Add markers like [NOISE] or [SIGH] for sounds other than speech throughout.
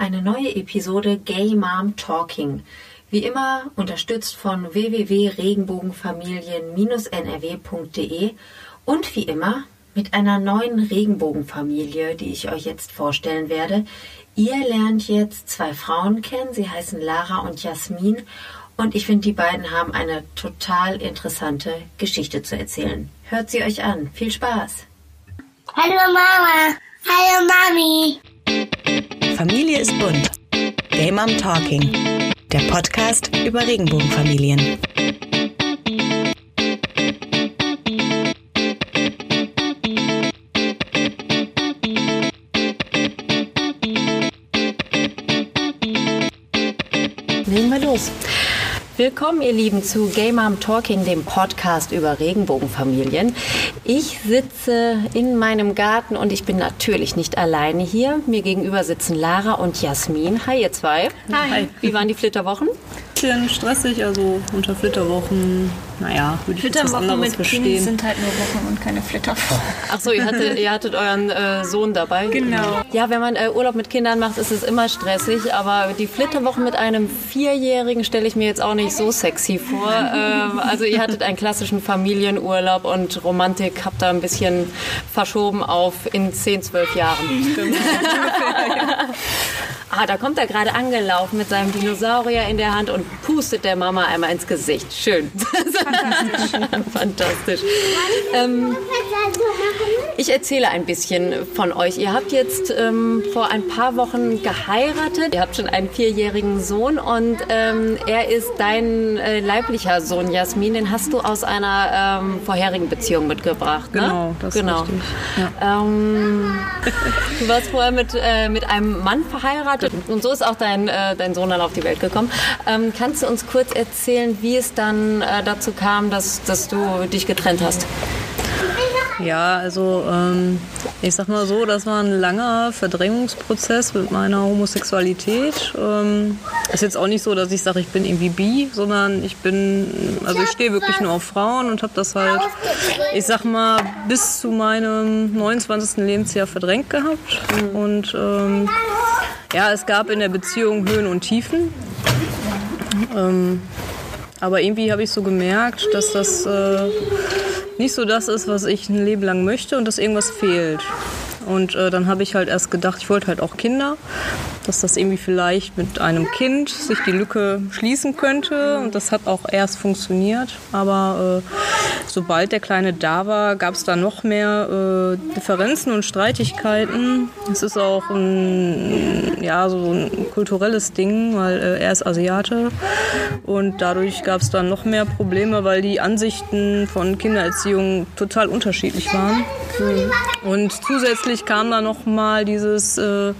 eine neue Episode Gay Mom Talking. Wie immer unterstützt von www.regenbogenfamilien-nrw.de und wie immer mit einer neuen Regenbogenfamilie, die ich euch jetzt vorstellen werde. Ihr lernt jetzt zwei Frauen kennen, sie heißen Lara und Jasmin und ich finde, die beiden haben eine total interessante Geschichte zu erzählen. Hört sie euch an. Viel Spaß! Hallo Mama! Hallo Mami! Familie ist bunt. Game Mom Talking. Der Podcast über Regenbogenfamilien. Legen wir los. Willkommen, ihr Lieben, zu Game Mom Talking, dem Podcast über Regenbogenfamilien. Ich sitze in meinem Garten und ich bin natürlich nicht alleine hier. Mir gegenüber sitzen Lara und Jasmin. Hi, ihr zwei. Hi. Wie waren die Flitterwochen? Bisschen stressig, also unter Flitterwochen, naja, würde ich jetzt was Flitterwochen anderes mit verstehen. Kind sind halt nur Wochen und keine Flitterwochen. Ach so, ihr hattet, ihr hattet euren äh, Sohn dabei. Genau. Ja, wenn man äh, Urlaub mit Kindern macht, ist es immer stressig. Aber die Flitterwochen mit einem Vierjährigen stelle ich mir jetzt auch nicht so sexy vor. ähm, also ihr hattet einen klassischen Familienurlaub und Romantik habt da ein bisschen verschoben auf in 10, 12 Jahren. [LAUGHS] [LAUGHS] Ah, da kommt er gerade angelaufen mit seinem Dinosaurier in der Hand und pustet der Mama einmal ins Gesicht. Schön. [LAUGHS] Fantastisch. Ähm, ich erzähle ein bisschen von euch. Ihr habt jetzt ähm, vor ein paar Wochen geheiratet. Ihr habt schon einen vierjährigen Sohn und ähm, er ist dein äh, leiblicher Sohn, Jasmin. Den hast du aus einer ähm, vorherigen Beziehung mitgebracht, ne? Genau, das ist genau. richtig. Ähm, [LAUGHS] du warst vorher mit, äh, mit einem Mann verheiratet und so ist auch dein, äh, dein Sohn dann auf die Welt gekommen. Ähm, kannst du uns kurz erzählen, wie es dann äh, dazu kam, dass, dass du dich getrennt hast? Ja, also ähm, ich sag mal so, das war ein langer Verdrängungsprozess mit meiner Homosexualität. Ähm, ist jetzt auch nicht so, dass ich sage, ich bin irgendwie bi, sondern ich bin, also ich stehe wirklich nur auf Frauen und habe das halt, ich sag mal, bis zu meinem 29. Lebensjahr verdrängt gehabt. Und ähm, ja, es gab in der Beziehung Höhen und Tiefen. Ähm, aber irgendwie habe ich so gemerkt, dass das äh, nicht so das ist, was ich ein Leben lang möchte und dass irgendwas fehlt. Und äh, dann habe ich halt erst gedacht, ich wollte halt auch Kinder, dass das irgendwie vielleicht mit einem Kind sich die Lücke schließen könnte. Und das hat auch erst funktioniert. Aber äh, sobald der Kleine da war, gab es da noch mehr äh, Differenzen und Streitigkeiten. Es ist auch ein, ja, so ein kulturelles Ding, weil äh, er ist Asiate. Und dadurch gab es dann noch mehr Probleme, weil die Ansichten von Kindererziehung total unterschiedlich waren. Und zusätzlich kam dann noch mal dieses, äh,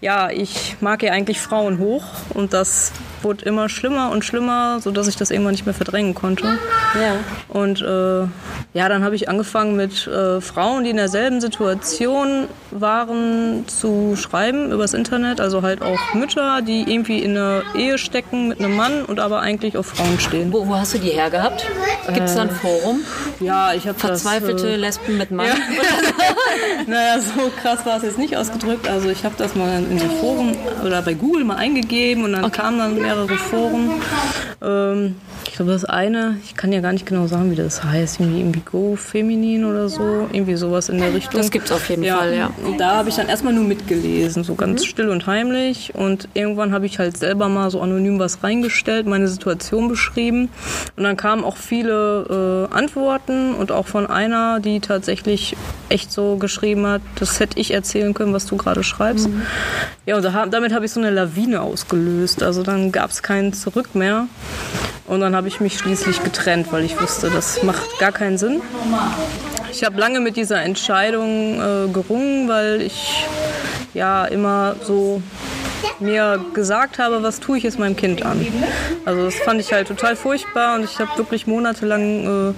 ja, ich mag ja eigentlich Frauen hoch und das wurde immer schlimmer und schlimmer, sodass ich das irgendwann nicht mehr verdrängen konnte. Ja. Und äh, ja, dann habe ich angefangen mit äh, Frauen, die in derselben Situation waren, zu schreiben übers Internet. Also halt auch Mütter, die irgendwie in einer Ehe stecken mit einem Mann und aber eigentlich auf Frauen stehen. Wo, wo hast du die hergehabt? Gibt es da ein Forum? Ja, ich habe Verzweifelte das, äh, Lesben mit Mann? [LAUGHS] Naja, so krass war es jetzt nicht ausgedrückt. Also ich habe das mal in so Foren oder bei Google mal eingegeben und dann kamen dann mehrere Foren. Ähm, glaube, das eine, ich kann ja gar nicht genau sagen, wie das heißt, irgendwie, Go Feminin oder so, irgendwie sowas in der Richtung. Das gibt's auf jeden Fall, ja. Und da habe ich dann erstmal nur mitgelesen, so ganz still und heimlich. Und irgendwann habe ich halt selber mal so anonym was reingestellt, meine Situation beschrieben. Und dann kamen auch viele äh, Antworten und auch von einer, die tatsächlich echt so geschrieben hat, das hätte ich erzählen können, was du gerade schreibst. Ja, und da, damit habe ich so eine Lawine ausgelöst. Also dann gab es kein Zurück mehr. Und dann habe ich mich schließlich getrennt, weil ich wusste, das macht gar keinen Sinn. Ich habe lange mit dieser Entscheidung äh, gerungen, weil ich ja immer so mir gesagt habe, was tue ich jetzt meinem Kind an. Also das fand ich halt total furchtbar und ich habe wirklich monatelang, äh,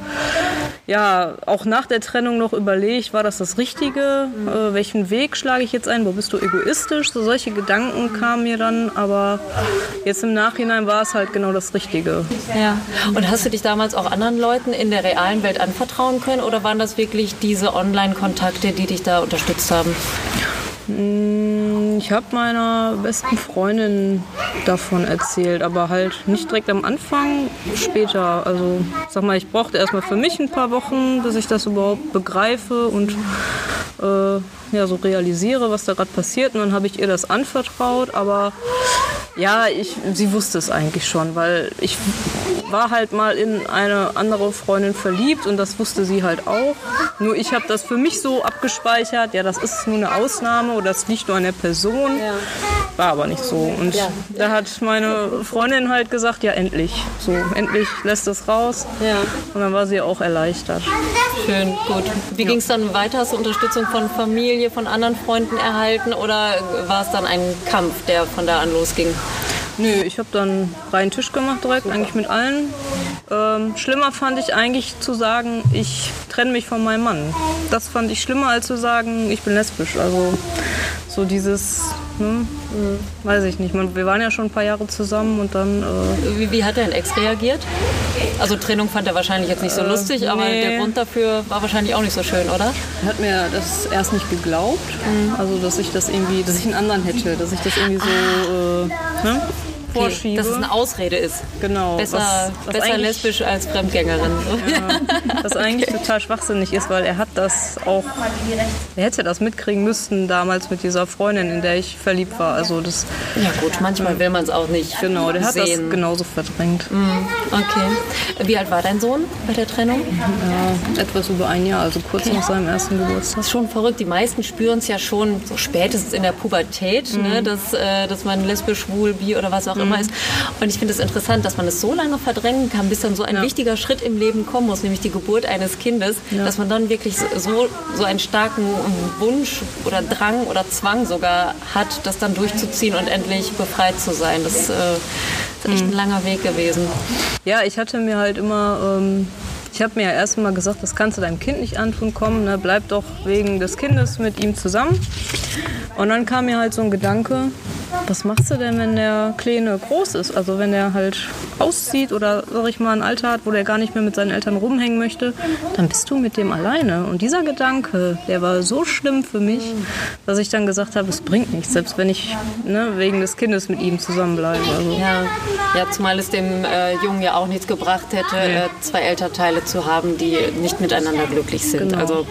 ja, auch nach der Trennung noch überlegt, war das das Richtige? Äh, welchen Weg schlage ich jetzt ein? Wo bist du egoistisch? So solche Gedanken kamen mir dann, aber jetzt im Nachhinein war es halt genau das Richtige. Ja. Und hast du dich damals auch anderen Leuten in der realen Welt anvertrauen können oder waren das wirklich diese Online-Kontakte, die dich da unterstützt haben? Mm, Ich habe meiner besten Freundin davon erzählt, aber halt nicht direkt am Anfang, später. Also, sag mal, ich brauchte erstmal für mich ein paar Wochen, bis ich das überhaupt begreife und äh, ja, so realisiere, was da gerade passiert. Und dann habe ich ihr das anvertraut, aber ja, ich, sie wusste es eigentlich schon, weil ich war halt mal in eine andere Freundin verliebt und das wusste sie halt auch. Nur ich habe das für mich so abgespeichert, ja, das ist nur eine Ausnahme oder das liegt nur an der Person. Ja. War aber nicht so. Und ja. da hat meine Freundin halt gesagt, ja, endlich. So, endlich lässt es raus. Ja. Und dann war sie auch erleichtert. Schön, gut. Wie ging es dann weiter? Hast du Unterstützung von Familie, von anderen Freunden erhalten oder war es dann ein Kampf, der von da an losging? Nö, ich habe dann reinen Tisch gemacht direkt, eigentlich mit allen. Ähm, schlimmer fand ich eigentlich zu sagen, ich trenne mich von meinem Mann. Das fand ich schlimmer als zu sagen, ich bin lesbisch. Also so dieses, hm, weiß ich nicht. Man, wir waren ja schon ein paar Jahre zusammen und dann. Äh wie, wie, hat dein Ex reagiert? Also Trennung fand er wahrscheinlich jetzt nicht so äh, lustig, nee. aber der Grund dafür war wahrscheinlich auch nicht so schön, oder? Er hat mir das erst nicht geglaubt. Mhm. Also dass ich das irgendwie, dass ich einen anderen hätte, dass ich das irgendwie so. Ah. Äh, ne? Vorschiebe. Dass es eine Ausrede ist. Genau. Besser, was, was besser lesbisch als Fremdgängerin. Ja, was eigentlich total schwachsinnig ist, weil er hat das auch, er hätte das mitkriegen müssen damals mit dieser Freundin, in der ich verliebt war. Also das, ja gut, manchmal will man es auch nicht Genau, der sehen. hat das genauso verdrängt. Mhm. Okay. Wie alt war dein Sohn bei der Trennung? Ja, etwas über ein Jahr, also kurz okay. nach seinem ersten Geburtstag. Das ist schon verrückt. Die meisten spüren es ja schon so spätestens in der Pubertät, ne, mhm. ne, dass, äh, dass man lesbisch, schwul, bi oder was auch immer ist. Und ich finde es interessant, dass man es so lange verdrängen kann, bis dann so ein ja. wichtiger Schritt im Leben kommen muss, nämlich die Geburt eines Kindes, ja. dass man dann wirklich so, so einen starken Wunsch oder Drang oder Zwang sogar hat, das dann durchzuziehen und endlich befreit zu sein. Das äh, ist echt ein mhm. langer Weg gewesen. Ja, ich hatte mir halt immer... Ähm ich habe mir ja erst mal gesagt, das kannst du deinem Kind nicht antun, komm, ne, bleib doch wegen des Kindes mit ihm zusammen. Und dann kam mir halt so ein Gedanke, was machst du denn, wenn der Kleine groß ist? Also wenn er halt auszieht oder, sag ich mal, ein Alter hat, wo der gar nicht mehr mit seinen Eltern rumhängen möchte, dann bist du mit dem alleine. Und dieser Gedanke, der war so schlimm für mich, dass ich dann gesagt habe, es bringt nichts, selbst wenn ich ne, wegen des Kindes mit ihm zusammenbleibe. Also. Ja. ja, zumal es dem äh, Jungen ja auch nichts gebracht hätte, ja. äh, zwei Elternteile zu haben, die nicht miteinander glücklich sind. Genau. Also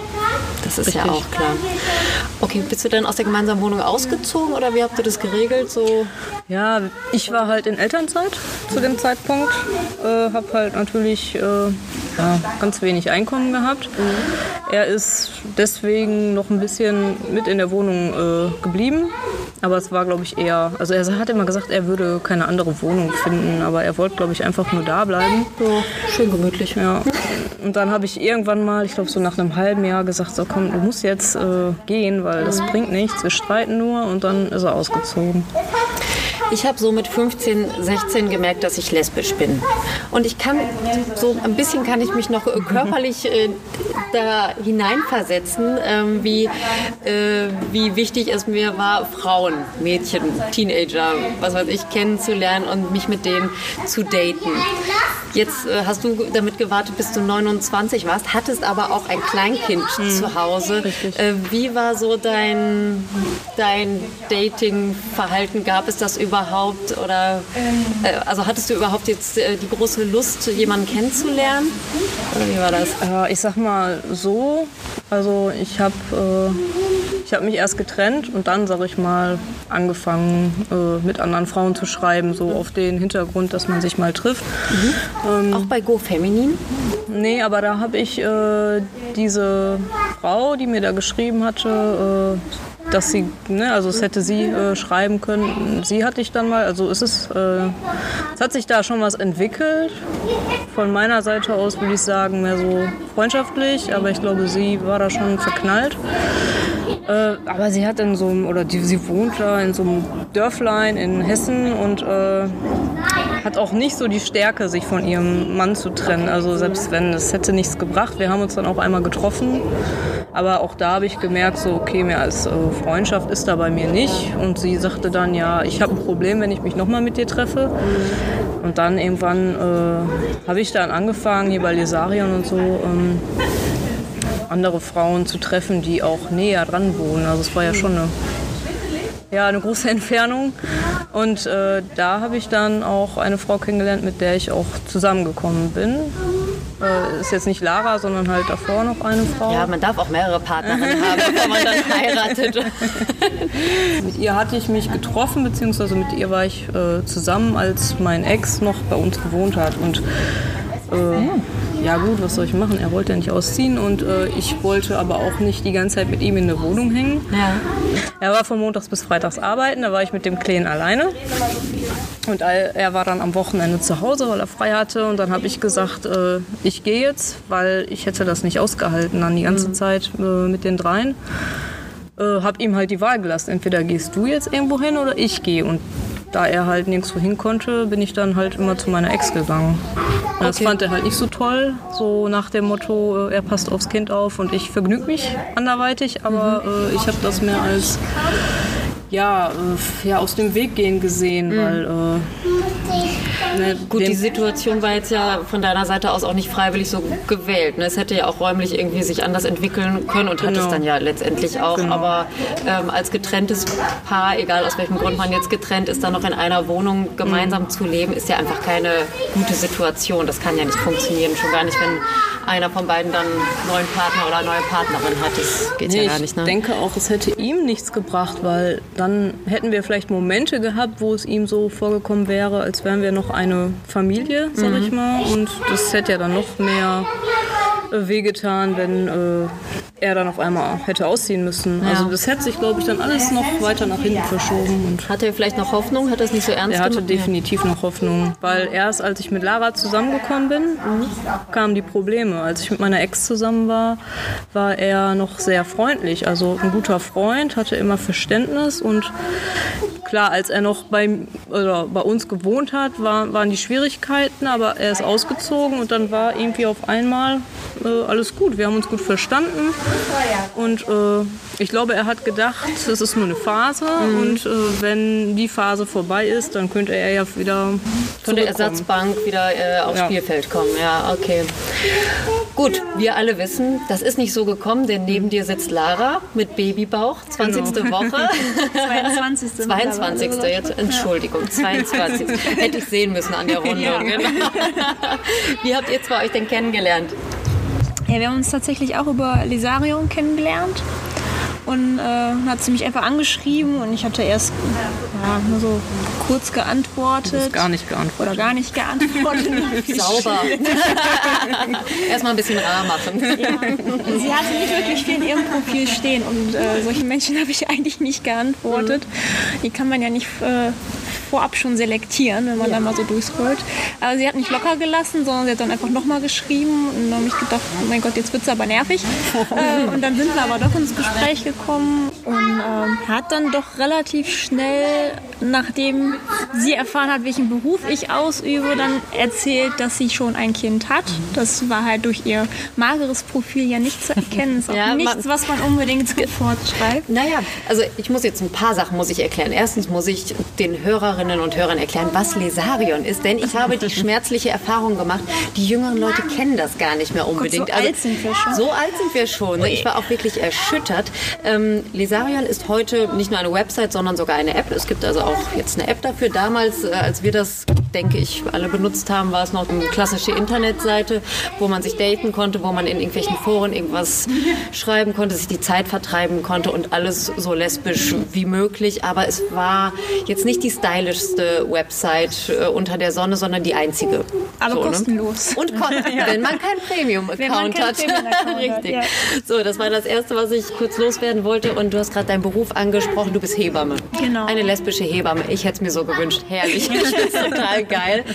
das ist Richtig. ja auch klar. Okay, bist du dann aus der gemeinsamen Wohnung ausgezogen oder wie habt ihr das geregelt? So? Ja, ich war halt in Elternzeit zu dem Zeitpunkt. Äh, habe halt natürlich äh, ja, ganz wenig Einkommen gehabt. Er ist deswegen noch ein bisschen mit in der Wohnung äh, geblieben. Aber es war, glaube ich, eher. Also, er hat immer gesagt, er würde keine andere Wohnung finden. Aber er wollte, glaube ich, einfach nur da bleiben. Ja, schön gemütlich. Ja. Und dann habe ich irgendwann mal, ich glaube, so nach einem halben Jahr gesagt: So, komm, du musst jetzt äh, gehen, weil das mhm. bringt nichts. Wir streiten nur. Und dann ist er ausgezogen. Ich habe so mit 15, 16 gemerkt, dass ich lesbisch bin. Und ich kann, so ein bisschen kann ich mich noch körperlich äh, da hineinversetzen, äh, wie, äh, wie wichtig es mir war, Frauen, Mädchen, Teenager, was weiß ich, kennenzulernen und mich mit denen zu daten. Jetzt äh, hast du damit gewartet, bis du 29 warst, hattest aber auch ein Kleinkind mhm. zu Hause. Äh, wie war so dein, dein Dating-Verhalten? Gab es das überhaupt? Oder äh, also hattest du überhaupt jetzt äh, die große Lust, jemanden kennenzulernen? Oder wie war das? Äh, ich sag mal so, also ich habe äh, ich habe mich erst getrennt und dann, sage ich mal, angefangen äh, mit anderen Frauen zu schreiben, so auf den Hintergrund, dass man sich mal trifft. Mhm. Ähm, Auch bei Go Feminin? Nee, aber da habe ich äh, diese Frau, die mir da geschrieben hatte, dass sie, ne, also es hätte sie äh, schreiben können. Sie hatte ich dann mal, also es äh, es hat sich da schon was entwickelt. Von meiner Seite aus würde ich sagen, mehr so freundschaftlich, aber ich glaube, sie war da schon verknallt. Äh, aber sie hat in so einem, oder die, sie wohnt da in so einem Dörflein in Hessen und äh, hat auch nicht so die Stärke, sich von ihrem Mann zu trennen. Also selbst wenn, es hätte nichts gebracht. Wir haben uns dann auch einmal getroffen. Aber auch da habe ich gemerkt, so okay, mehr als äh, Freundschaft ist da bei mir nicht. Und sie sagte dann, ja, ich habe ein Problem, wenn ich mich nochmal mit dir treffe. Und dann irgendwann äh, habe ich dann angefangen, hier bei Lesarion und so, ähm, andere Frauen zu treffen, die auch näher dran wohnen. Also es war ja schon eine ja, eine große [LAUGHS] Entfernung. Und äh, da habe ich dann auch eine Frau kennengelernt, mit der ich auch zusammengekommen bin. Äh, ist jetzt nicht Lara, sondern halt davor noch eine Frau. Ja, man darf auch mehrere Partnerinnen haben, [LAUGHS] bevor man dann heiratet. [LAUGHS] Mit ihr hatte ich mich getroffen, beziehungsweise mit ihr war ich äh, zusammen, als mein Ex noch bei uns gewohnt hat. Und äh, ja gut, was soll ich machen? Er wollte ja nicht ausziehen und äh, ich wollte aber auch nicht die ganze Zeit mit ihm in der Wohnung hängen. Ja. Er war von montags bis freitags arbeiten, da war ich mit dem Kleinen alleine. Und er war dann am Wochenende zu Hause, weil er frei hatte. Und dann habe ich gesagt, äh, ich gehe jetzt, weil ich hätte das nicht ausgehalten dann die ganze Zeit äh, mit den dreien. Äh, habe ihm halt die Wahl gelassen. Entweder gehst du jetzt irgendwo hin oder ich gehe. Und da er halt nirgendwo hin konnte, bin ich dann halt immer zu meiner Ex gegangen. Und Das fand er halt nicht so toll. So nach dem Motto, äh, er passt aufs Kind auf und ich vergnüge mich anderweitig. Aber äh, ich habe das mehr als ja, äh, ja, aus dem Weg gehen gesehen, weil äh, ne, Gut, die Situation war jetzt ja von deiner Seite aus auch nicht freiwillig so gewählt. Ne? Es hätte ja auch räumlich irgendwie sich anders entwickeln können und hat es Genau. dann ja letztendlich auch. Genau. Aber ähm, als getrenntes Paar, egal aus welchem Grund man jetzt getrennt ist, dann noch in einer Wohnung gemeinsam zu leben, ist ja einfach keine gute Situation. Das kann ja nicht funktionieren. Schon gar nicht, wenn einer von beiden dann einen neuen Partner oder eine neue Partnerin hat. Das geht Nee, ja gar nicht. Ne? Ich denke auch, es hätte ihm nichts gebracht, weil dann hätten wir vielleicht Momente gehabt, wo es ihm so vorgekommen wäre, als wären wir noch eine Familie, sag Mhm. ich mal. Und das hätte ja dann noch mehr äh, wehgetan, wenn äh, er dann auf einmal hätte ausziehen müssen. Also das hätte sich, glaube ich, dann alles noch weiter nach hinten verschoben. Und Hat er vielleicht noch Hoffnung? Hat er es nicht so ernst er hatte gemacht? definitiv noch Hoffnung, weil erst als ich mit Lara zusammengekommen bin, kamen die Probleme. Als ich mit meiner Ex zusammen war, war er noch sehr freundlich, also ein guter Freund, hatte immer Verständnis und klar, als er noch bei, oder bei uns gewohnt hat, war, waren die Schwierigkeiten, aber er ist ausgezogen und dann war irgendwie auf einmal äh, alles gut. Wir haben uns gut verstanden und äh, ich glaube, er hat gedacht, es ist nur eine Phase und äh, wenn die Phase vorbei ist, dann könnte er ja wieder Von der. Ersatzbank wieder äh, aufs Ja. Spielfeld kommen. Ja, okay. Gut, wir alle wissen, das ist nicht so gekommen, denn neben dir sitzt Lara mit Babybauch, 20. Genau. Woche. [LAUGHS] 22. 22. [LAUGHS] jetzt, Entschuldigung, 22. [LAUGHS] Hätte ich sehen müssen an der Rundung. Genau. Wie habt ihr zwei euch denn kennengelernt? Ja, wir haben uns tatsächlich auch über Lesarion kennengelernt. Und äh, dann hat sie mich einfach angeschrieben und ich hatte erst ja, nur so kurz geantwortet. Gar nicht geantwortet. Oder gar nicht geantwortet. [LAUGHS] Sauber. [LAUGHS] Erstmal ein bisschen rar machen. Sie hatte nicht wirklich viel in ihrem Profil stehen und äh, solchen Menschen habe ich eigentlich nicht geantwortet. Die kann man ja nicht äh, vorab schon selektieren, wenn man da mal so durchscrollt. Aber sie hat nicht locker gelassen, sondern sie hat dann einfach nochmal geschrieben und dann habe ich gedacht, oh mein Gott, jetzt wird es aber nervig. [LAUGHS] äh, und dann sind wir aber doch ins Gespräch gekommen und ähm, hat dann doch relativ schnell, nachdem sie erfahren hat, welchen Beruf ich ausübe, dann erzählt, dass sie schon ein Kind hat. Das war halt durch ihr mageres Profil ja nicht zu erkennen. Ist auch [LAUGHS] Ja, nichts, was man unbedingt [LAUGHS] sofort schreibt. Naja, also ich muss jetzt ein paar Sachen muss ich erklären. Erstens muss ich den Hörerinnen und Hörern erklären, was Lesarion ist, denn ich habe die [LAUGHS] schmerzliche Erfahrung gemacht, die jüngeren Leute kennen das gar nicht mehr unbedingt. Also so alt sind wir schon. So alt sind wir schon. Ich war auch wirklich erschüttert. Ähm, Lesarion ist heute nicht nur eine Website, sondern sogar eine App. Es gibt also auch jetzt eine App dafür. Damals, äh, als wir das, denke ich, alle benutzt haben, war es noch eine klassische Internetseite, wo man sich daten konnte, wo man in irgendwelchen Foren irgendwas schreiben konnte, sich die Zeit vertreiben konnte und alles so lesbisch wie möglich. Aber es war jetzt nicht die stylischste Website äh, unter der Sonne, sondern die einzige. Aber So, ne? kostenlos. Und kostenlos, [LAUGHS] wenn man keinen Premium-Account hat. Premium-Account [LAUGHS] hat, Richtig. ja. So, das war das Erste, was ich kurz loswerden wollte. Und du hast gerade deinen Beruf angesprochen. Du bist Hebamme. Genau. Eine lesbische Hebamme. Ich hätte es mir so gewünscht. Herrlich. Ich finde es total geil.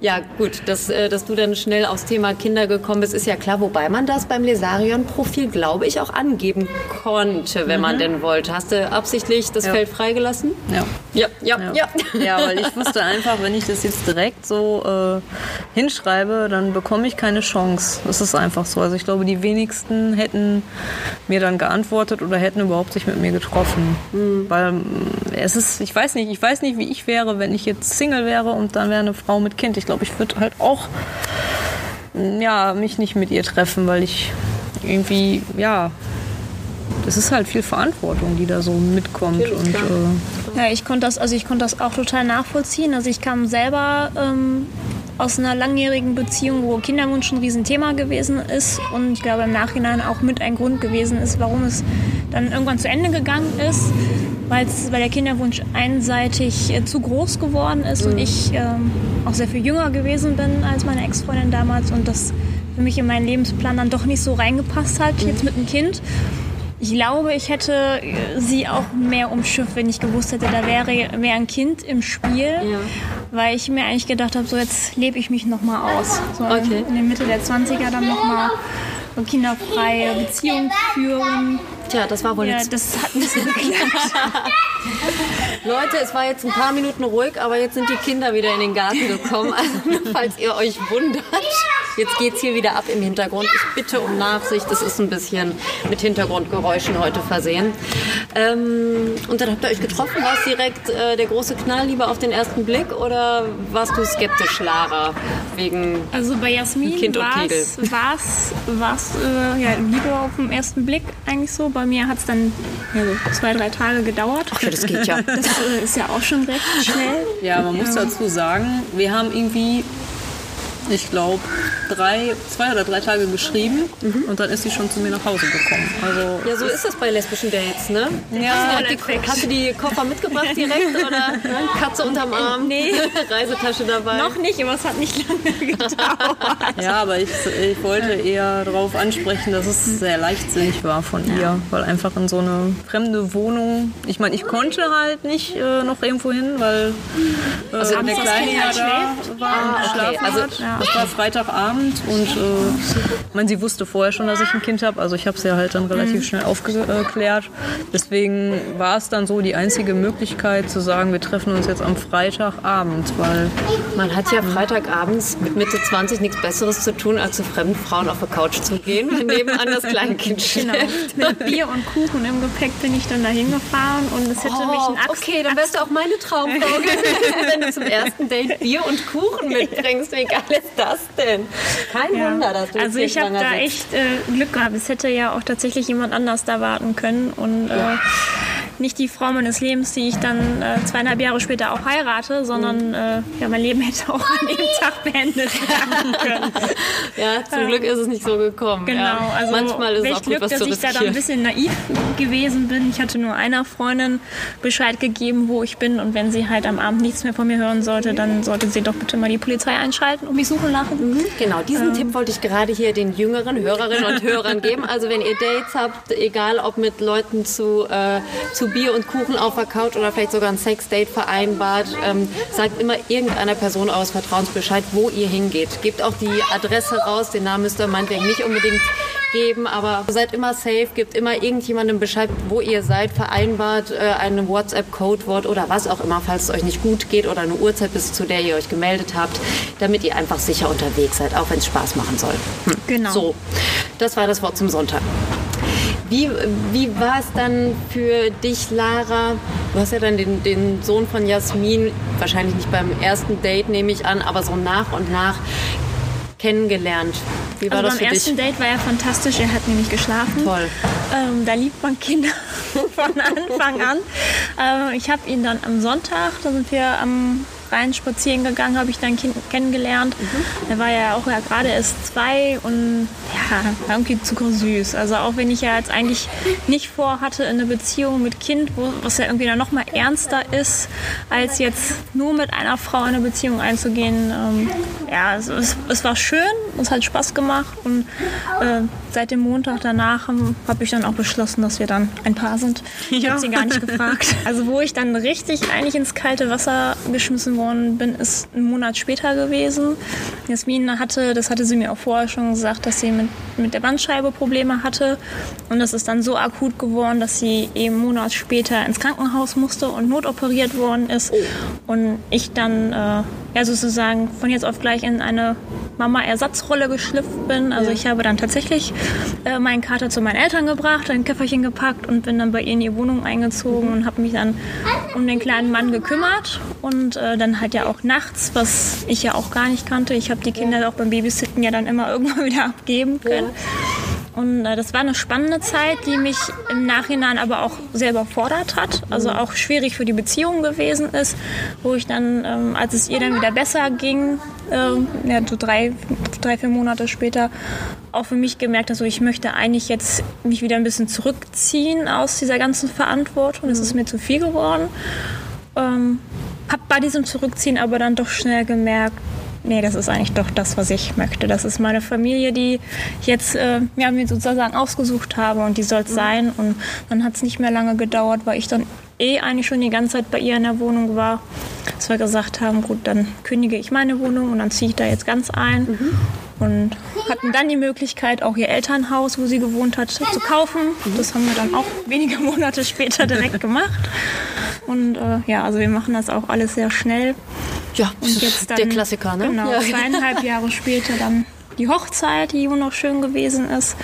Ja, gut, dass, äh, dass du dann schnell aufs Thema Kinder gekommen bist, ist ja klar. Wobei man das beim Lesarion-Profil, glaube ich, auch angeben konnte, wenn man denn wollte. Hast du absichtlich das Ja. Feld freigelassen? Ja. Ja, ja, ja. Ja, weil ich wusste einfach, wenn ich das jetzt direkt so äh, hinschreibe, dann bekomme ich keine Chance. Das ist einfach so. Also ich glaube, die wenigsten hätten mir dann geantwortet oder hätten überhaupt sich mit mir getroffen. Weil mm, es ist, ich weiß nicht, ich weiß nicht, wie ich wäre, wenn ich jetzt Single wäre und dann wäre eine Frau mit Kind. Ich glaube, ich würde halt auch mm, ja, mich nicht mit ihr treffen, weil ich irgendwie, ja, das ist halt viel Verantwortung, die da so mitkommt. und, äh, Ja, ich konnte das, also ich konnte das auch total nachvollziehen. Also ich kam selber ähm, aus einer langjährigen Beziehung, wo Kinderwunsch ein Riesenthema gewesen ist und ich glaube im Nachhinein auch mit ein Grund gewesen ist, warum es dann irgendwann zu Ende gegangen ist, weil der Kinderwunsch einseitig äh, zu groß geworden ist und ich ähm, auch sehr viel jünger gewesen bin als meine Ex-Freundin damals und das für mich in meinen Lebensplan dann doch nicht so reingepasst hat, jetzt mit einem Kind. Ich glaube, ich hätte äh, sie auch mehr umschifft, wenn ich gewusst hätte, da wäre mehr ein Kind im Spiel. Weil ich mir eigentlich gedacht habe, so jetzt lebe ich mich nochmal aus. So Okay. in der Mitte der 20er dann nochmal kinderfreie Beziehung führen. Tja, das war wohl Ja, jetzt. das hat nicht so geklappt. [LAUGHS] Leute, es war jetzt ein paar Minuten ruhig, aber jetzt sind die Kinder wieder in den Garten gekommen. [LAUGHS] Also, falls ihr euch wundert. Jetzt geht's hier wieder ab im Hintergrund. Ich bitte um Nachsicht. Das ist ein bisschen mit Hintergrundgeräuschen heute versehen. Ähm, und dann habt ihr euch getroffen. War es direkt äh, der große Knall, lieber auf den ersten Blick? Oder warst du skeptisch, Lara? Wegen. Also bei Jasmin Kind und war Kegel. es war's, war's, äh, ja, Liebe auf den ersten Blick eigentlich so. Bei mir hat es dann ja, so zwei, drei Tage gedauert. Ja, das geht ja. [LAUGHS] Das äh, ist ja auch schon recht schnell. Ja, man muss dazu sagen, wir haben irgendwie, ich glaube, drei, zwei oder drei Tage geschrieben und dann ist sie schon zu mir nach Hause gekommen. Also Ja, so ist das bei lesbischen Dates, ne? Ja. hast, du die, hast du die Koffer mitgebracht direkt [LAUGHS] oder? Katze unterm Arm? Nee. [LAUGHS] Reisetasche dabei? Noch nicht, aber es hat nicht lange [LAUGHS] gedauert. Ja, aber ich, ich wollte eher darauf ansprechen, dass es sehr leichtsinnig war von ihr, weil einfach in so eine fremde Wohnung, ich meine, ich konnte halt nicht äh, noch irgendwo hin, weil äh, abends der Kleine ja da war und okay. geschlafen Also, hat. Das war Freitagabend und äh, ich meine, sie wusste vorher schon, dass ich ein Kind habe, also ich habe es ja halt dann relativ schnell aufgeklärt. Deswegen war es dann so die einzige Möglichkeit zu sagen, wir treffen uns jetzt am Freitagabend, weil Man hat ja Freitagabends mit Mitte 20 nichts Besseres zu tun, als zu fremden Frauen auf der Couch zu gehen, wenn nebenan das Kleinkind [LAUGHS] Genau. schläft. Mit Bier und Kuchen im Gepäck bin ich dann dahin gefahren und es hätte mich Oh, ein Axt okay, dann wärst du auch meine Traumfrau [LAUGHS] gewesen, wenn du zum ersten Date Bier und Kuchen [LAUGHS] mitbringst. Wie geil ist das denn? Kein Ja. Wunder, dass du Also ich habe da sitzt. echt äh, Glück gehabt. Es hätte ja auch tatsächlich jemand anders da warten können und äh, nicht die Frau meines Lebens, die ich dann äh, zweieinhalb Jahre später auch heirate, sondern äh, ja, mein Leben hätte auch an dem Tag beendet werden können. [LAUGHS] Ja, zum Glück ist es nicht so gekommen. Genau, also Manchmal ist es auch gut, Glück, was dass ich da dann ein bisschen naiv gewesen bin. Ich hatte nur einer Freundin Bescheid gegeben, wo ich bin und wenn sie halt am Abend nichts mehr von mir hören sollte, dann sollte sie doch bitte mal die Polizei einschalten und mich suchen lassen. Genau, Ähm. diesen Tipp wollte ich gerade hier den jüngeren Hörerinnen und Hörern geben. Also wenn ihr Dates habt, egal ob mit Leuten zu, äh, zu Bier und Kuchen auf der Couch oder vielleicht sogar ein Sexdate vereinbart, ähm, sagt immer irgendeiner Person eures Vertrauens Bescheid, wo ihr hingeht. Gebt auch die Adresse raus, den Namen müsst ihr meinetwegen nicht unbedingt geben, aber seid immer safe, gebt immer irgendjemandem Bescheid, wo ihr seid, vereinbart äh, ein WhatsApp-Codewort oder was auch immer, falls es euch nicht gut geht oder eine Uhrzeit, bis zu der ihr euch gemeldet habt, damit ihr einfach sicher unterwegs seid, auch wenn es Spaß machen soll. Hm. Genau. So, das war das Wort zum Sonntag. Wie, wie war es dann für dich, Lara? Du hast ja dann den, den Sohn von Jasmin, wahrscheinlich nicht beim ersten Date, nehme ich an, aber so nach und nach kennengelernt. Wie war Also das beim für ersten dich? Date war er fantastisch, er hat nämlich geschlafen. Toll. Ähm, da liebt man Kinder [LAUGHS] von Anfang an. Ähm, ich habe ihn dann am Sonntag, da sind wir am Rhein spazieren gegangen, habe ich dann Kind kennengelernt. Mhm. Er war ja auch ja gerade erst zwei und ja, war irgendwie zuckersüß. Also auch wenn ich ja jetzt eigentlich nicht vorhatte, in eine Beziehung mit Kind, wo, was ja irgendwie dann noch mal ernster ist, als jetzt nur mit einer Frau in eine Beziehung einzugehen. Ähm, ja, es, es, es war schön, es hat Spaß gemacht und äh, seit dem Montag danach habe hab ich dann auch beschlossen, dass wir dann ein Paar sind. Ich habe sie gar nicht gefragt. [LAUGHS] Also wo ich dann richtig eigentlich ins kalte Wasser geschmissen worden bin, ist ein Monat später gewesen. Jasmin hatte, das hatte sie mir auch vorher schon gesagt, dass sie mit, mit der Bandscheibe Probleme hatte. Und das ist dann so akut geworden, dass sie eben einen Monat später ins Krankenhaus musste und notoperiert worden ist. Und ich dann äh, ja sozusagen von jetzt auf gleich in eine Mama-Ersatzrolle geschlüpft bin. Also ich habe dann tatsächlich äh, meinen Kater zu meinen Eltern gebracht, ein Köfferchen gepackt und bin dann bei ihr in die Wohnung eingezogen und habe mich dann um den kleinen Mann gekümmert. Und äh, dann halt ja auch nachts, was ich ja auch gar nicht kannte. Ich habe die Kinder auch beim Babysitten ja dann immer [LAUGHS] irgendwann wieder abgeben können. Und äh, das war eine spannende Zeit, die mich im Nachhinein aber auch sehr überfordert hat. Also auch schwierig für die Beziehung gewesen ist, wo ich dann, ähm, als es ihr dann wieder besser ging, ähm, ja, so drei, drei, vier Monate später, auch für mich gemerkt habe, so, ich möchte eigentlich jetzt mich wieder ein bisschen zurückziehen aus dieser ganzen Verantwortung. Das ist mir zu viel geworden. Ähm, hab bei diesem Zurückziehen aber dann doch schnell gemerkt, nee, das ist eigentlich doch das, was ich möchte. Das ist meine Familie, die ich jetzt äh, ja, mir sozusagen ausgesucht habe und die soll es sein. Und dann hat es nicht mehr lange gedauert, weil ich dann eh eigentlich schon die ganze Zeit bei ihr in der Wohnung war, dass wir gesagt haben, gut, dann kündige ich meine Wohnung und dann ziehe ich da jetzt ganz ein. Und hatten dann die Möglichkeit, auch ihr Elternhaus, wo sie gewohnt hat, zu kaufen. Das haben wir dann auch wenige Monate später direkt [LAUGHS] gemacht. Und äh, ja, also wir machen das auch alles sehr schnell. Ja, Und jetzt dann, der Klassiker, ne? Genau, Ja. zweieinhalb Jahre später dann die Hochzeit, die wunderschön gewesen ist.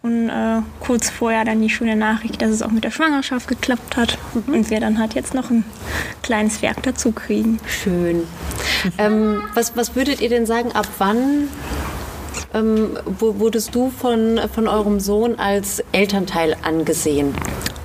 Und äh, kurz vorher dann die schöne Nachricht, dass es auch mit der Schwangerschaft geklappt hat. Mhm. Und wir dann halt jetzt noch ein kleines Werk dazu kriegen. Schön. ähm, was, was würdet ihr denn sagen, ab wann ähm, wurdest du von, von eurem Sohn als Elternteil angesehen?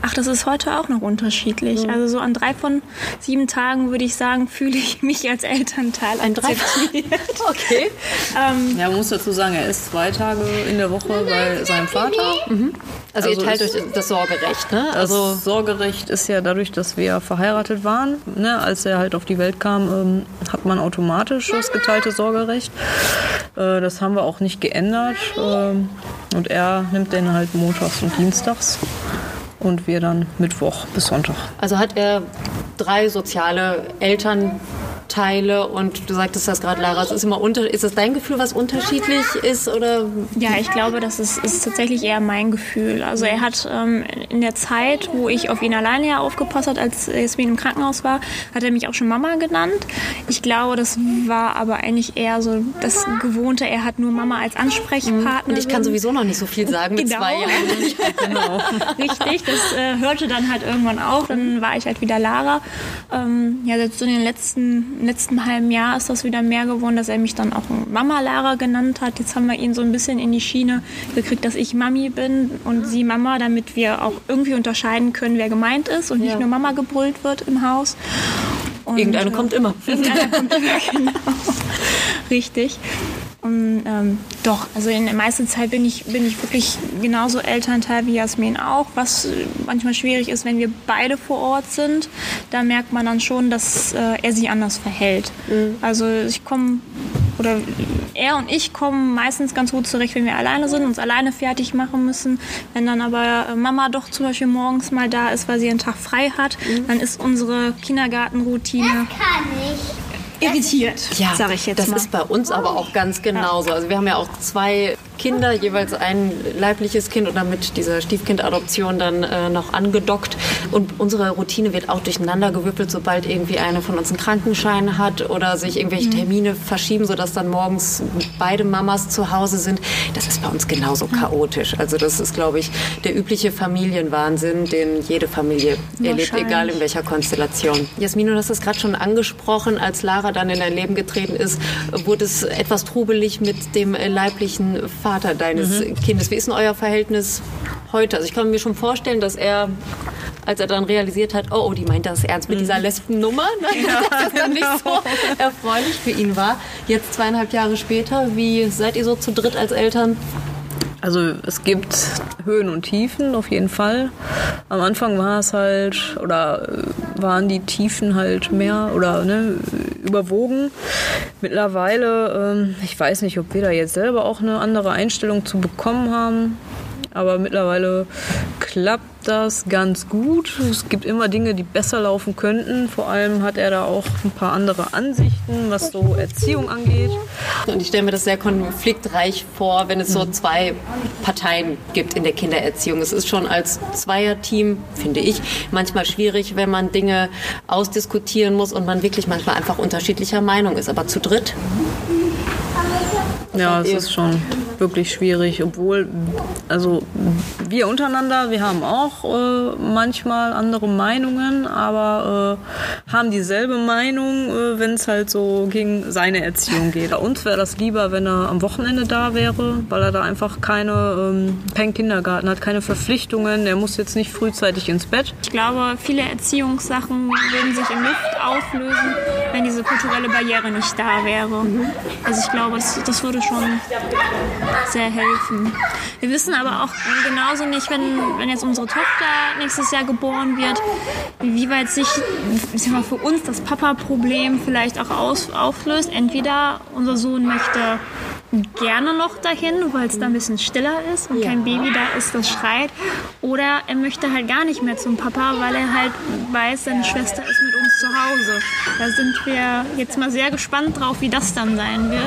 Ach, das ist heute auch noch unterschiedlich. Also so an drei von sieben Tagen würde ich sagen, fühle ich mich als Elternteil Ein Drei- akzeptiert. [LAUGHS] Okay. ähm, Ja, man muss dazu sagen, er ist zwei Tage in der Woche bei seinem Vater. Also, Also ihr teilt euch das Sorgerecht, ne? Das Also Sorgerecht ist ja dadurch, dass wir verheiratet waren. Ne, als er halt auf die Welt kam, ähm, hat man automatisch das geteilte Sorgerecht. Äh, das haben wir auch nicht geändert. Ähm, und er nimmt den halt montags und dienstags. Und wir dann Mittwoch bis Sonntag. Also hat er drei soziale Elternteile und du sagtest das gerade, Lara, es ist immer unter, ist es dein Gefühl, was unterschiedlich ist oder Ja, ich glaube, das ist, ist tatsächlich eher mein Gefühl. Also er hat ähm, in der Zeit, wo ich auf ihn alleine ja aufgepasst hat, als Jasmin im Krankenhaus war, hat er mich auch schon Mama genannt. Ich glaube, das war aber eigentlich eher so das Gewohnte. Er hat nur Mama als Ansprechpartner. und ich kann sowieso noch nicht so viel sagen mit Genau. zwei Jahren. [LAUGHS] Richtig, das äh, hörte dann halt irgendwann auf. Dann war ich halt wieder Lara. Ähm, ja, jetzt so in den letzten, letzten halben Jahr ist das wieder mehr geworden, dass er mich dann auch Mama Lara genannt hat. Jetzt haben wir ihn so ein bisschen in die Schiene gekriegt, dass ich Mami bin und sie Mama, damit wir auch irgendwie unterscheiden können, wer gemeint ist und nicht Ja. nur Mama gebrüllt wird im Haus. Und, Irgendeine äh, kommt immer. Irgendeiner kommt immer, [LAUGHS] genau. Richtig. Und ähm, doch, also in der meisten Zeit bin ich, bin ich wirklich genauso Elternteil wie Jasmin auch. Was äh, manchmal schwierig ist, wenn wir beide vor Ort sind, da merkt man dann schon, dass äh, er sich anders verhält. Also ich komme, oder er und ich kommen meistens ganz gut zurecht, wenn wir alleine sind, uns alleine fertig machen müssen. Wenn dann aber äh, Mama doch zum Beispiel morgens mal da ist, weil sie einen Tag frei hat, dann ist unsere Kindergartenroutine Kann ich. Irritiert, Ja, sage ich jetzt das mal. ist bei uns aber auch ganz genauso. Also wir haben ja auch zwei Kinder, jeweils ein leibliches Kind und dann mit dieser Stiefkindadoption dann äh, noch angedockt. Und unsere Routine wird auch durcheinander gewürfelt, sobald irgendwie eine von uns einen Krankenschein hat oder sich irgendwelche Termine verschieben, sodass dann morgens beide Mamas zu Hause sind. Das ist bei uns genauso chaotisch. Also das ist, glaube ich, der übliche Familienwahnsinn, den jede Familie erlebt, egal in welcher Konstellation. Jasmin, du hast das gerade schon angesprochen, als Lara dann in dein Leben getreten ist, wurde es etwas trubelig mit dem äh, leiblichen Vater deines Kindes. Wie ist denn euer Verhältnis heute? Also ich kann mir schon vorstellen, dass er, als er dann realisiert hat, oh, oh die meint das ernst mit dieser Lesbennummer, ne? [LAUGHS] dass das dann nicht so erfreulich für ihn war. Jetzt zweieinhalb Jahre später, wie seid ihr so zu dritt als Eltern? Also es gibt Höhen und Tiefen auf jeden Fall. Am Anfang war es halt oder waren die Tiefen halt mehr oder ne, überwogen. Mittlerweile, ähm, ich weiß nicht, ob wir da jetzt selber auch eine andere Einstellung zu bekommen haben. Aber mittlerweile klappt das ganz gut. Es gibt immer Dinge, die besser laufen könnten. Vor allem hat er da auch ein paar andere Ansichten, was so Erziehung angeht. Und ich stelle mir das sehr konfliktreich vor, wenn es so zwei Parteien gibt in der Kindererziehung. Es ist schon als Zweierteam, finde ich, manchmal schwierig, wenn man Dinge ausdiskutieren muss und man wirklich manchmal einfach unterschiedlicher Meinung ist. Aber zu dritt? Ja, es ist schon wirklich schwierig, obwohl, also wir untereinander, wir haben auch äh, manchmal andere Meinungen, aber äh, haben dieselbe Meinung, äh, wenn es halt so gegen seine Erziehung geht. Bei uns wäre das lieber, wenn er am Wochenende da wäre, weil er da einfach keine, ähm, keinen Kindergarten hat, keine Verpflichtungen, er muss jetzt nicht frühzeitig ins Bett. Ich glaube, viele Erziehungssachen würden sich in Luft auflösen, wenn diese kulturelle Barriere nicht da wäre. Also ich glaube, das, das würde schon sehr helfen. Wir wissen aber auch genauso nicht, wenn, wenn jetzt unsere Tochter nächstes Jahr geboren wird, wie weit sich mal, für uns das Papa-Problem vielleicht auch aus, auflöst. Entweder unser Sohn möchte gerne noch dahin, weil es da ein bisschen stiller ist und kein Baby da ist, das schreit. Oder er möchte halt gar nicht mehr zum Papa, weil er halt weiß, seine Schwester ist mit uns zu Hause. Da sind wir jetzt mal sehr gespannt drauf, wie das dann sein wird.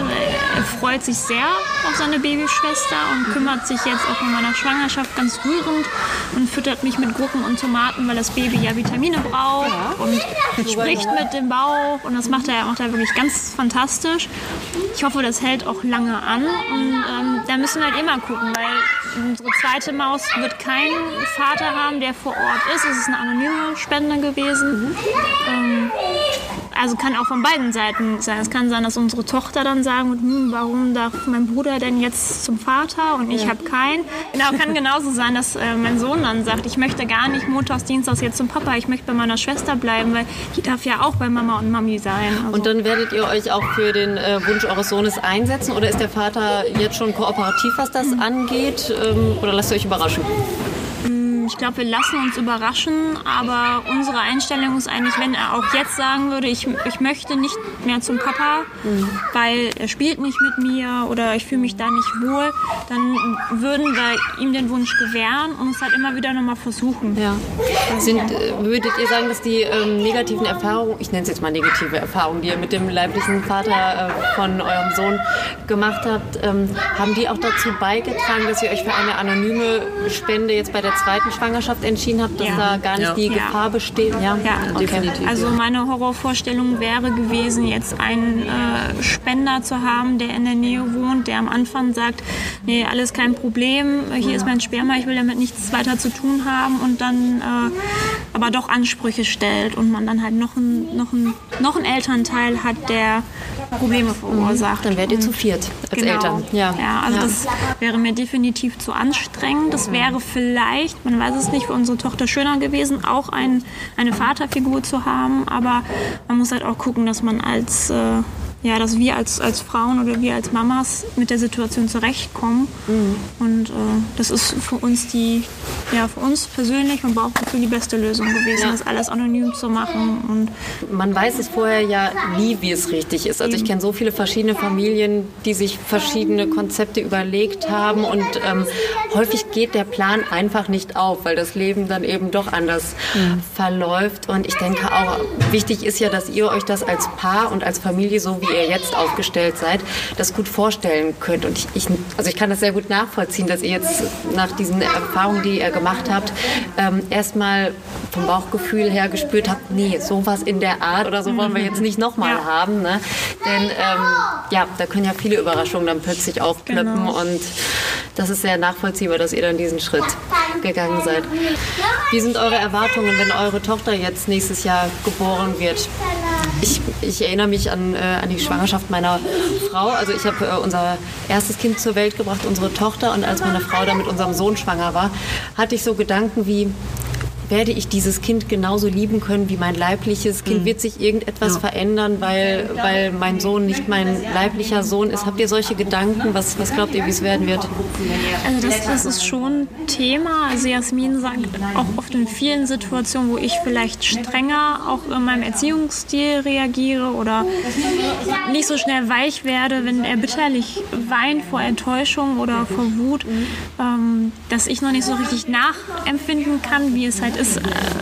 Er freut sich sehr auf seine Babyschwester und kümmert sich jetzt auch in meiner Schwangerschaft ganz rührend und füttert mich mit Gurken und Tomaten, weil das Baby ja Vitamine braucht und [LAUGHS] spricht mit dem Bauch und das macht er, macht er wirklich ganz fantastisch. Ich hoffe, das hält auch lange an und ähm, da müssen wir halt immer gucken, weil unsere zweite Maus wird keinen Vater haben, der vor Ort ist. Es ist eine anonyme Spende gewesen. Ähm, also kann auch von beiden Seiten sein. Es kann sein, dass unsere Tochter dann sagen, wird, hm, warum darf mein Bruder denn jetzt zum Vater und ich habe keinen. Genau, kann genauso sein, dass äh, mein Sohn dann sagt, ich möchte gar nicht montags, dienstags jetzt zum Papa, ich möchte bei meiner Schwester bleiben, weil die darf ja auch bei Mama und Mami sein. Also, Und dann werdet ihr euch auch für den äh, Wunsch eures Sohnes einsetzen oder ist der Vater jetzt schon kooperativ, was das angeht? Ähm, oder lasst ihr euch überraschen? Ich glaube, wir lassen uns überraschen, aber unsere Einstellung ist eigentlich, wenn er auch jetzt sagen würde, ich, ich möchte nicht mehr zum Papa, weil er spielt nicht mit mir oder ich fühle mich da nicht wohl, dann würden wir ihm den Wunsch gewähren und es halt immer wieder nochmal versuchen. Ja. Sind, würdet ihr sagen, dass die ähm, negativen Erfahrungen, ich nenne es jetzt mal negative Erfahrungen, die ihr mit dem leiblichen Vater äh, von eurem Sohn gemacht habt, ähm, haben die auch dazu beigetragen, dass ihr euch für eine anonyme Spende jetzt bei der zweiten Schwangerschaft entschieden habt, dass Ja. da gar nicht Ja. die Gefahr besteht? Ja, Ja, okay. definitiv. Also meine Horrorvorstellung wäre gewesen, jetzt einen äh, Spender zu haben, der in der Nähe wohnt, der am Anfang sagt, nee, alles kein Problem, hier ist mein Sperma, ich will damit nichts weiter zu tun haben und dann äh, aber doch Ansprüche stellt und man dann halt noch ein, noch ein, noch einen Elternteil hat, der Probleme verursacht. Dann werdet ihr zu viert als Genau. Eltern. Ja, ja also Ja. das wäre mir definitiv zu anstrengend. Das wäre vielleicht, man weiß es nicht, für unsere Tochter schöner gewesen, auch ein, eine Vaterfigur zu haben. Aber man muss halt auch gucken, dass man als, äh, ja, dass wir als, als Frauen oder wir als Mamas mit der Situation zurechtkommen. Mhm. Und äh, das ist für uns die, ja, für uns persönlich und Bauchgefühl die beste Lösung gewesen, Ja. das alles anonym zu machen. Und Man weiß es vorher ja nie, wie es richtig ist. Also ich kenne so viele verschiedene Familien, die sich verschiedene Konzepte überlegt haben und ähm, häufig geht der Plan einfach nicht auf, weil das Leben dann eben doch anders verläuft. Und ich denke auch, wichtig ist ja, dass ihr euch das als Paar und als Familie, so wie ihr jetzt aufgestellt seid, das gut vorstellen könnt. Und ich, ich, also ich kann das sehr gut nachvollziehen, dass ihr jetzt nach diesen Erfahrungen, die ihr gemacht habt, ähm, erstmal vom Bauchgefühl her gespürt habt, nee, sowas in der Art oder so wollen wir jetzt nicht nochmal Ja. haben. Ne? Denn ähm, ja, da können ja viele Überraschungen dann plötzlich aufplöppen Genau. und das ist sehr nachvollziehbar, dass ihr dann diesen Schritt gegangen seid. Wie sind eure Erwartungen, wenn eure Tochter jetzt nächstes Jahr geboren wird? Ich, ich erinnere mich an, äh, an die Schwangerschaft meiner Frau. Also ich habe äh, unser erstes Kind zur Welt gebracht, unsere Tochter. Und als meine Frau dann mit unserem Sohn schwanger war, hatte ich so Gedanken wie, werde ich dieses Kind genauso lieben können wie mein leibliches Kind? Wird sich irgendetwas verändern, weil, weil mein Sohn nicht mein leiblicher Sohn ist? Habt ihr solche Gedanken? Was, was glaubt ihr, wie es werden wird? Also das, das ist schon Thema. Also Jasmin sagt auch oft in vielen Situationen, wo ich vielleicht strenger auch in meinem Erziehungsstil reagiere oder nicht so schnell weich werde, wenn er bitterlich weint vor Enttäuschung oder vor Wut, ähm, dass ich noch nicht so richtig nachempfinden kann, wie es halt ist, äh,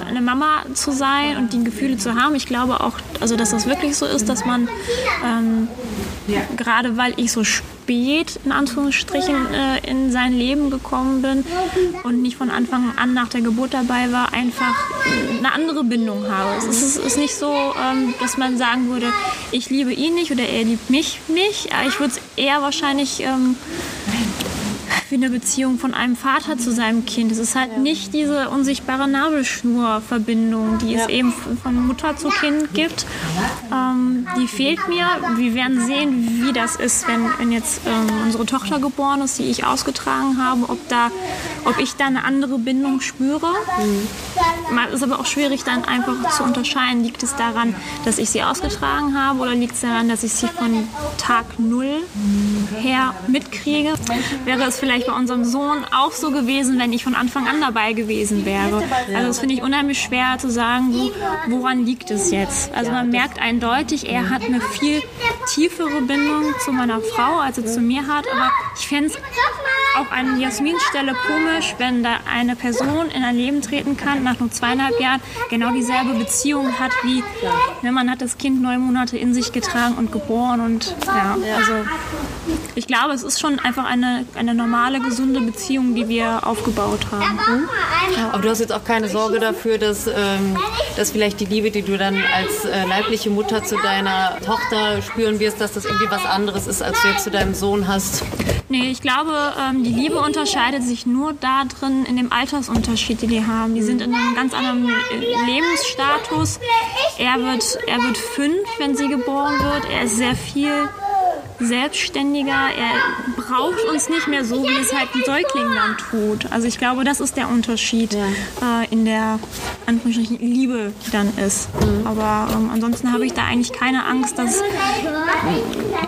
eine Mama zu sein und die Gefühle zu haben. Ich glaube auch, also dass das wirklich so ist, dass man ähm, gerade weil ich so spät in Anführungsstrichen äh, in sein Leben gekommen bin und nicht von Anfang an nach der Geburt dabei war, einfach eine andere Bindung habe. Es ist, ist nicht so, ähm, dass man sagen würde, ich liebe ihn nicht oder er liebt mich nicht. Ich würde es eher wahrscheinlich ähm, eine Beziehung von einem Vater zu seinem Kind. Es ist halt nicht diese unsichtbare Nabelschnurverbindung, die es eben von Mutter zu Kind gibt. Ähm, die fehlt mir. Wir werden sehen, wie das ist, wenn, wenn jetzt ähm, unsere Tochter geboren ist, die ich ausgetragen habe, ob, da, ob ich da eine andere Bindung spüre. Mhm. Es ist aber auch schwierig dann einfach zu unterscheiden, liegt es daran, dass ich sie ausgetragen habe oder liegt es daran, dass ich sie von Tag Null her mitkriege. Wäre es vielleicht bei unserem Sohn auch so gewesen, wenn ich von Anfang an dabei gewesen wäre. Also das finde ich unheimlich schwer zu sagen, woran liegt es jetzt. Also man merkt eindeutig, er hat eine viel tiefere Bindung zu meiner Frau, als er zu mir hat. Aber ich fände es auch an Jasmins Stelle komisch, wenn da eine Person in ein Leben treten kann, nach nur zweieinhalb Jahren genau dieselbe Beziehung hat wie, wenn man hat das Kind neun Monate in sich getragen und geboren und ja, also ich glaube, es ist schon einfach eine, eine normale, gesunde Beziehung, die wir aufgebaut haben. Mhm. Ja. Aber du hast jetzt auch keine Sorge dafür, dass, ähm, dass vielleicht die Liebe, die du dann als äh, leibliche Mutter zu deiner Tochter spüren wirst, dass das irgendwie was anderes ist, als du jetzt zu deinem Sohn hast? Nee, ich glaube, ähm, die Liebe unterscheidet sich nur da drin in dem Altersunterschied, den die haben. Die sind in einem ganz anderen äh, Lebensstatus. Er wird, er wird fünf, wenn sie geboren wird. Er ist sehr viel selbstständiger. Er braucht uns nicht mehr so, wie es halt ein Säugling dann tut. Also ich glaube, das ist der Unterschied ja. äh, in der Liebe, die dann ist. Mhm. Aber ähm, ansonsten habe ich da eigentlich keine Angst, dass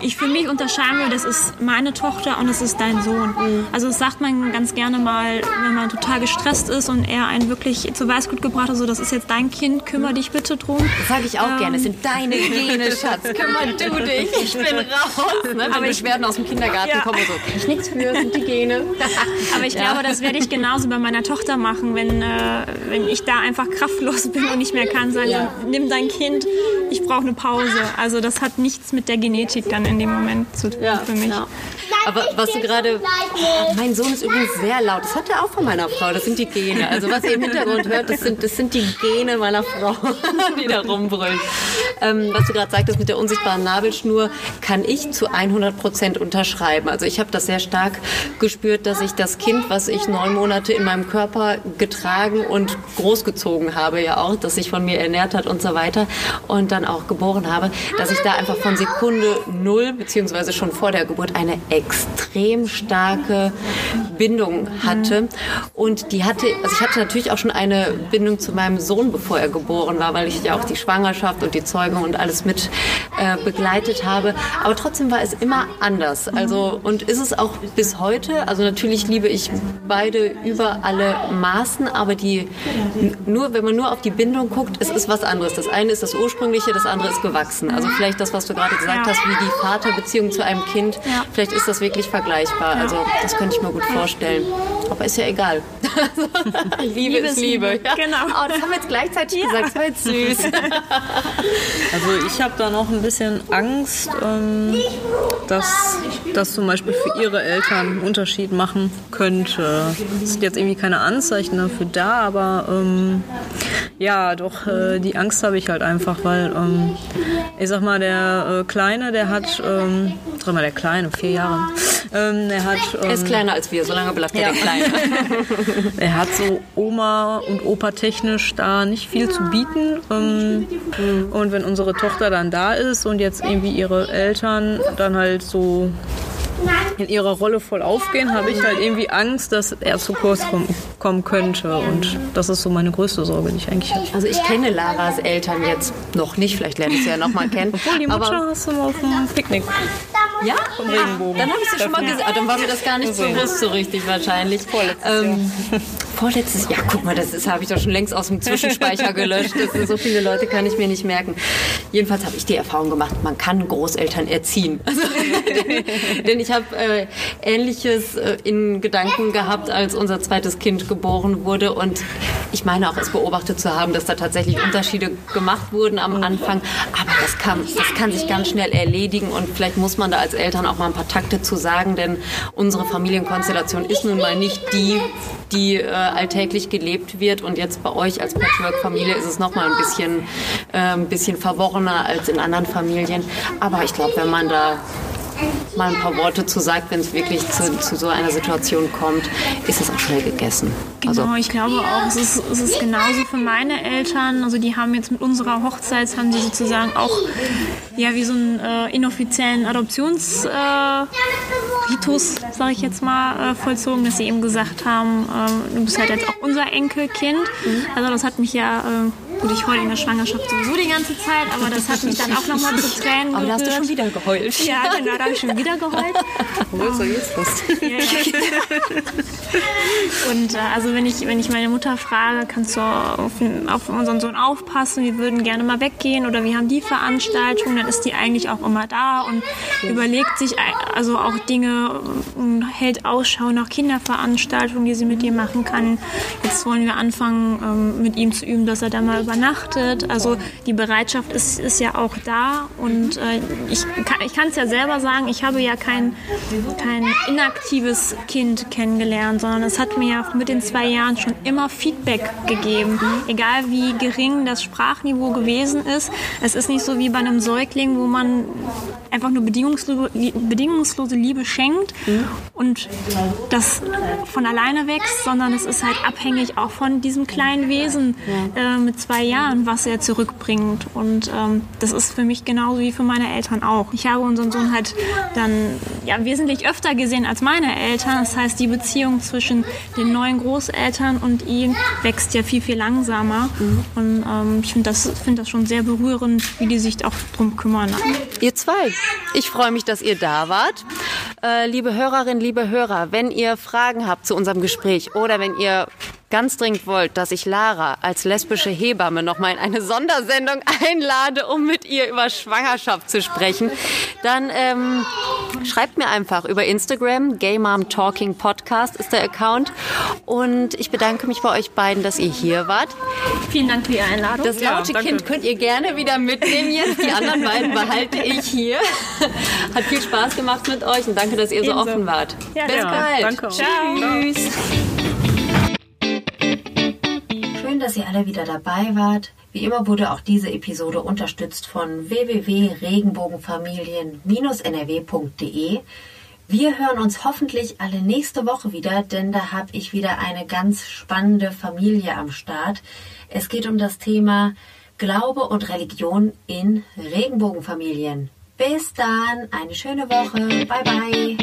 ich für mich unterscheiden will, das ist meine Tochter und das ist dein Sohn. Mhm. Also das sagt man ganz gerne mal, wenn man total gestresst ist und er einen wirklich zu Weißgut gebracht hat, so das ist jetzt dein Kind, kümmere dich bitte drum. Das sage ich auch ähm, gerne, es sind deine Gene, Schatz, kümmere du [LAUGHS] dich, ich bin raus ne? wenn aber Beschwerden aus dem Kindergarten ja. kommen so, kann ich nichts für, sind die Gene. [LAUGHS] aber ich glaube, das werde ich genauso bei meiner Tochter machen, wenn, äh, wenn ich da einfach kraftlos bin und nicht mehr kann, sagen, ja. nimm dein Kind, ich brauche eine Pause. Also das hat nichts mit der Genetik dann in dem Moment zu tun für mich. Aber was du gerade. Mein Sohn ist übrigens sehr laut. Das hat er auch von meiner Frau. Das sind die Gene. Also was ihr im Hintergrund hört, das sind, das sind die Gene meiner Frau, [LAUGHS] die da rumbrüllen. Ähm, was du gerade sagtest mit der unsichtbaren Nabelschnur, kann ich zu 100 Prozent unterschreiben. Also ich habe das sehr stark gespürt, dass ich das Kind, was ich neun Monate in meinem Körper getragen und großgezogen habe, ja auch, das sich von mir ernährt hat und so weiter und dann auch geboren habe, dass ich da einfach von Sekunde null beziehungsweise schon vor der Geburt eine extrem starke Bindung hatte. Und die hatte, also ich hatte natürlich auch schon eine Bindung zu meinem Sohn, bevor er geboren war, weil ich ja auch die Schwangerschaft und die Zeugung und alles mit äh, begleitet habe. Aber trotzdem war es immer anders. Also, und ist es auch bis heute. Also natürlich liebe ich beide über alle Maßen, aber die, nur, wenn man nur auf die Bindung guckt, es ist was anderes. Das eine ist das Ursprüngliche, das andere ist gewachsen. Also vielleicht das, was du gerade gesagt hast, wie die Vaterbeziehung zu einem Kind. Vielleicht ist das wirklich vergleichbar. Also das könnte ich mir gut vorstellen. Aber ist ja egal. Liebe, [LAUGHS] Liebe ist Liebe. Liebe. Ja. Genau. Oh, das haben wir jetzt gleichzeitig ja. gesagt. Das war jetzt süß. [LAUGHS] Also ich habe da noch ein bisschen Angst, ähm, dass das zum Beispiel für ihre Eltern einen Unterschied machen könnte. Es sind jetzt irgendwie keine Anzeichen dafür da, aber ähm, ja, doch äh, die Angst habe ich halt einfach, weil ähm, ich sag mal, der äh, Kleine, der hat, ähm, sag mal, der Kleine, vier Jahre, ähm, der hat. er ist ähm, kleiner als wir, solange bleibt er ja. der Kleine. [LAUGHS] er hat so Oma und Opa technisch da nicht viel zu bieten. Ähm, und wenn unsere Tochter dann da ist und jetzt irgendwie ihre Eltern dann halt so in ihrer Rolle voll aufgehen, habe ich halt irgendwie Angst, dass er zu kurz kommen, könnte. Und das ist so meine größte Sorge, die ich eigentlich habe. Also ich kenne Laras Eltern jetzt noch nicht, vielleicht lerne ich sie ja noch mal kennen. Obwohl, die Mutter aber hast du mal auf dem Picknick. Ja? Vom Regenbogen. Dann habe ich sie schon mal gesehen. Ah, dann war mir das gar nicht so bewusst so richtig wahrscheinlich. Vorletztes ähm, Vorletztes Jahr. Guck mal, das habe ich doch schon längst aus dem Zwischenspeicher gelöscht. Das sind so viele Leute, kann ich mir nicht merken. Jedenfalls habe ich die Erfahrung gemacht, man kann Großeltern erziehen. Also, denn, [LAUGHS] denn, ich habe äh, Ähnliches äh, in Gedanken gehabt, als unser zweites Kind geboren wurde. Und Ich meine auch, es beobachtet zu haben, dass da tatsächlich Unterschiede gemacht wurden am Anfang. Aber das kann, das kann sich ganz schnell erledigen und vielleicht muss man da als Eltern auch mal ein paar Takte zu sagen, denn unsere Familienkonstellation ist nun mal nicht die, die äh, alltäglich gelebt wird. Und jetzt bei euch als Patchwork-Familie ist es nochmal ein bisschen, äh, ein bisschen verworrener als in anderen Familien. Aber ich glaube, wenn man da mal ein paar Worte zu sagt, wenn es wirklich zu, zu, so einer Situation kommt, ist es auch schnell gegessen. Genau, also, ich glaube auch, es ist, es ist genauso für meine Eltern. Also die haben jetzt mit unserer Hochzeit, haben sie sozusagen auch ja, wie so einen äh, inoffiziellen Adoptionsritus, äh, sage ich jetzt mal, äh, vollzogen, dass sie eben gesagt haben, äh, du bist halt jetzt auch unser Enkelkind. Mhm. Also das hat mich ja äh, Gut, ich heule in der Schwangerschaft sowieso die ganze Zeit, aber das hat mich dann auch nochmal zu Tränen Aber da hast du schon wieder geheult. Ja, genau, da habe ich schon wieder geheult. Wo ist er jetzt ja. Und äh, also wenn ich, wenn ich meine Mutter frage, kannst du auf, auf, unseren Sohn aufpassen, wir würden gerne mal weggehen oder wir haben die Veranstaltung, dann ist die eigentlich auch immer da und überlegt sich also auch Dinge und hält Ausschau nach Kinderveranstaltungen, die sie mit ihr machen kann. Jetzt wollen wir anfangen, ähm, mit ihm zu üben, dass er da mal übernachtet. Also die Bereitschaft ist, ist ja auch da und äh, ich, ich kann es ja selber sagen, ich habe ja kein, kein inaktives Kind kennengelernt, sondern es hat mir ja mit den zwei Jahren schon immer Feedback gegeben. Egal wie gering das Sprachniveau gewesen ist. Es ist nicht so wie bei einem Säugling, wo man einfach nur bedingungslose, bedingungslose Liebe schenkt und das von alleine wächst, sondern es ist halt abhängig auch von diesem kleinen Wesen äh, mit zwei Jahren, was er zurückbringt. Und ähm, das ist für mich genauso wie für meine Eltern auch. Ich habe unseren Sohn halt dann ja, wesentlich öfter gesehen als meine Eltern. Das heißt, die Beziehung zwischen den neuen Großeltern und ihm wächst ja viel, viel langsamer. Mhm. Und ähm, ich finde das, find das schon sehr berührend, wie die sich auch drum kümmern. Ihr zwei, ich freue mich, dass ihr da wart. Äh, liebe Hörerinnen, liebe Hörer, wenn ihr Fragen habt zu unserem Gespräch oder wenn ihr ganz dringend wollt, dass ich Lara als lesbische Hebamme noch mal in eine Sondersendung einlade, um mit ihr über Schwangerschaft zu sprechen, dann ähm, schreibt mir einfach über Instagram. Gay Mom Talking Podcast ist der Account. Und ich bedanke mich bei euch beiden, dass ihr hier wart. Vielen Dank für Ihre Einladung. Das laute ja, Kind könnt ihr gerne wieder mitnehmen jetzt. Die anderen beiden behalte ich hier. Hat viel Spaß gemacht mit euch und danke, dass ihr so Ebenso. offen wart. Ja, Bis ja, bald. Danke. Tschüss. Schön, dass ihr alle wieder dabei wart. Wie immer wurde auch diese Episode unterstützt von www.regenbogenfamilien-nrw.de. Wir hören uns hoffentlich alle nächste Woche wieder, denn da habe ich wieder eine ganz spannende Familie am Start. Es geht um das Thema Glaube und Religion in Regenbogenfamilien. Bis dann, eine schöne Woche. Bye bye.